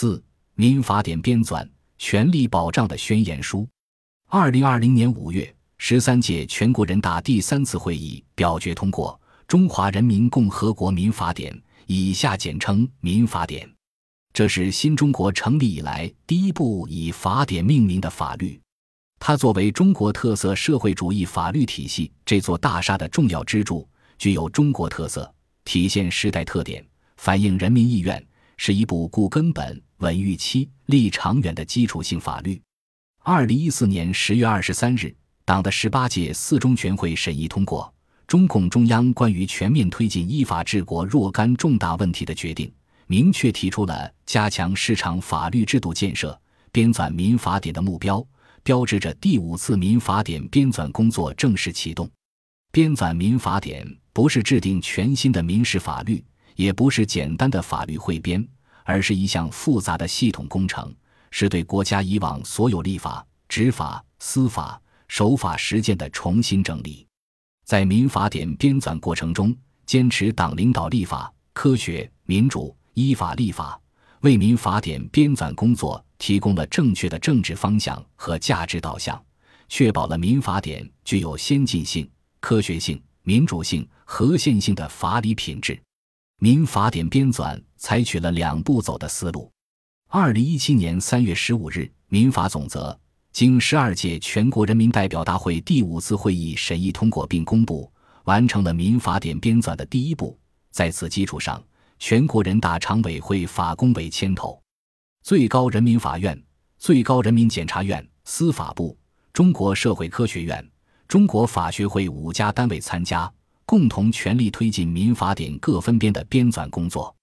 四、民法典编纂权利保障的宣言书。二零二零年五月，十三届全国人大第三次会议表决通过《中华人民共和国民法典》，以下简称《民法典》。这是新中国成立以来第一部以法典命名的法律。它作为中国特色社会主义法律体系这座大厦的重要支柱，具有中国特色，体现时代特点，反映人民意愿，是一部固根本、稳预期、立长远的基础性法律。二零一四年十月二十三日，党的十八届四中全会审议通过《中共中央关于全面推进依法治国若干重大问题的决定》，明确提出了加强市场法律制度建设、编纂民法典的目标。标志着第五次民法典编纂工作正式启动。编纂民法典不是制定全新的民事法律，也不是简单的法律汇编，而是一项复杂的系统工程，是对国家以往所有立法、执法、司法、守法实践的重新整理。在民法典编纂过程中，坚持党领导立法、科学、民主、依法立法，为民法典编纂工作。提供了正确的政治方向和价值导向，确保了民法典具有先进性、科学性、民主性、合宪性的法理品质。民法典编纂采取了两步走的思路。二零一七年三月十五日，《民法总则》经十二届全国人民代表大会第五次会议审议通过并公布，完成了民法典编纂的第一步。在此基础上，全国人大常委会法工委牵头。最高人民法院、最高人民检察院、司法部、中国社会科学院、中国法学会五家单位参加，共同全力推进民法典各分编的编纂工作。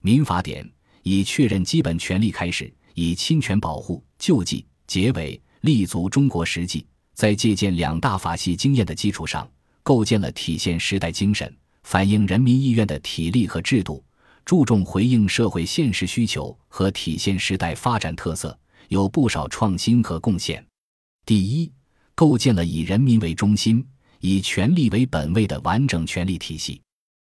民法典以确认基本权利开始，以侵权保护、救济结尾，立足中国实际，在借鉴两大法系经验的基础上，构建了体现时代精神、反映人民意愿的体例和制度。注重回应社会现实需求和体现时代发展特色，有不少创新和贡献。第一，构建了以人民为中心、以权利为本位的完整权利体系。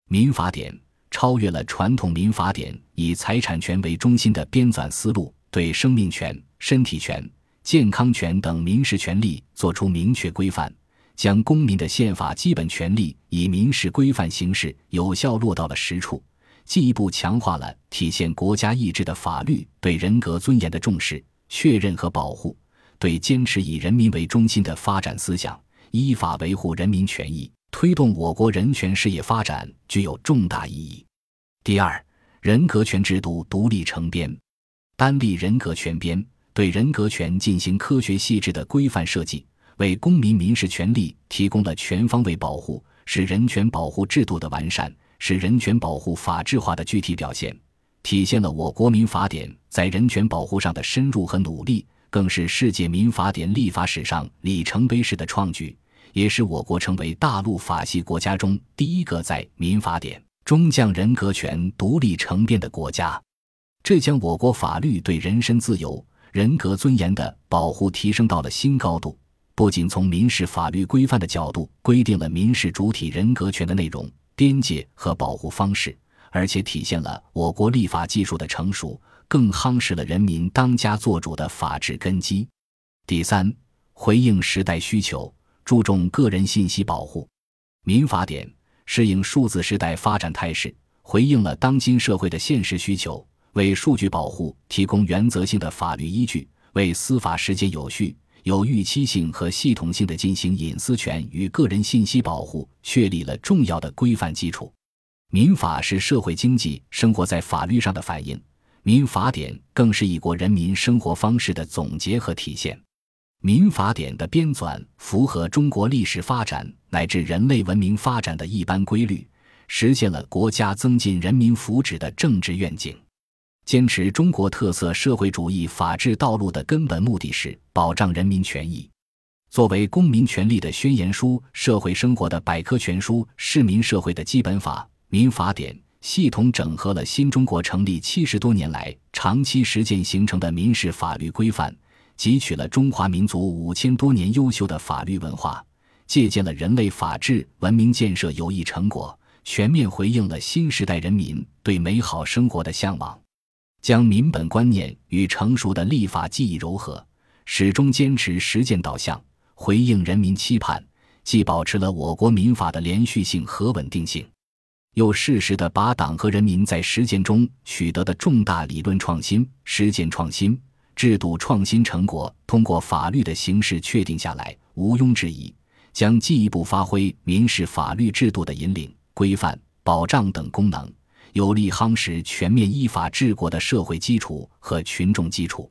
民法典超越了传统民法典以财产权为中心的编纂思路，对生命权、身体权、健康权等民事权利作出明确规范，将公民的宪法基本权利以民事规范形式有效落到了实处。进一步强化了体现国家意志的法律对人格尊严的重视、确认和保护，对坚持以人民为中心的发展思想，依法维护人民权益，推动我国人权事业发展具有重大意义。第二，人格权制度独立成编，单立人格权编，对人格权进行科学细致的规范设计，为公民民事权利提供了全方位保护，是人权保护制度的完善。是人权保护法治化的具体表现，体现了我国民法典在人权保护上的深入和努力，更是世界民法典立法史上里程碑式的创举，也是我国成为大陆法系国家中第一个在民法典中将人格权独立成编的国家。这将我国法律对人身自由、人格尊严的保护提升到了新高度。不仅从民事法律规范的角度规定了民事主体人格权的内容。边界和保护方式，而且体现了我国立法技术的成熟，更夯实了人民当家作主的法治根基。第三，回应时代需求，注重个人信息保护。民法典适应数字时代发展态势，回应了当今社会的现实需求，为数据保护提供原则性的法律依据，为司法实践有序。有预期性和系统性的进行隐私权与个人信息保护，确立了重要的规范基础。民法是社会经济生活在法律上的反映，民法典更是一国人民生活方式的总结和体现。民法典的编纂符合中国历史发展乃至人类文明发展的一般规律，实现了国家增进人民福祉的政治愿景。坚持中国特色社会主义法治道路的根本目的是保障人民权益。作为公民权利的宣言书、社会生活的百科全书、市民社会的基本法，民法典系统整合了新中国成立七十多年来长期实践形成的民事法律规范，汲取了中华民族五千多年优秀的法律文化，借鉴了人类法治文明建设有益成果，全面回应了新时代人民对美好生活的向往。将民本观念与成熟的立法技艺糅合，始终坚持实践导向，回应人民期盼，既保持了我国民法的连续性和稳定性，又适时地把党和人民在实践中取得的重大理论创新、实践创新、制度创新成果，通过法律的形式确定下来，毋庸置疑，将进一步发挥民事法律制度的引领、规范、保障等功能。有力夯实全面依法治国的社会基础和群众基础。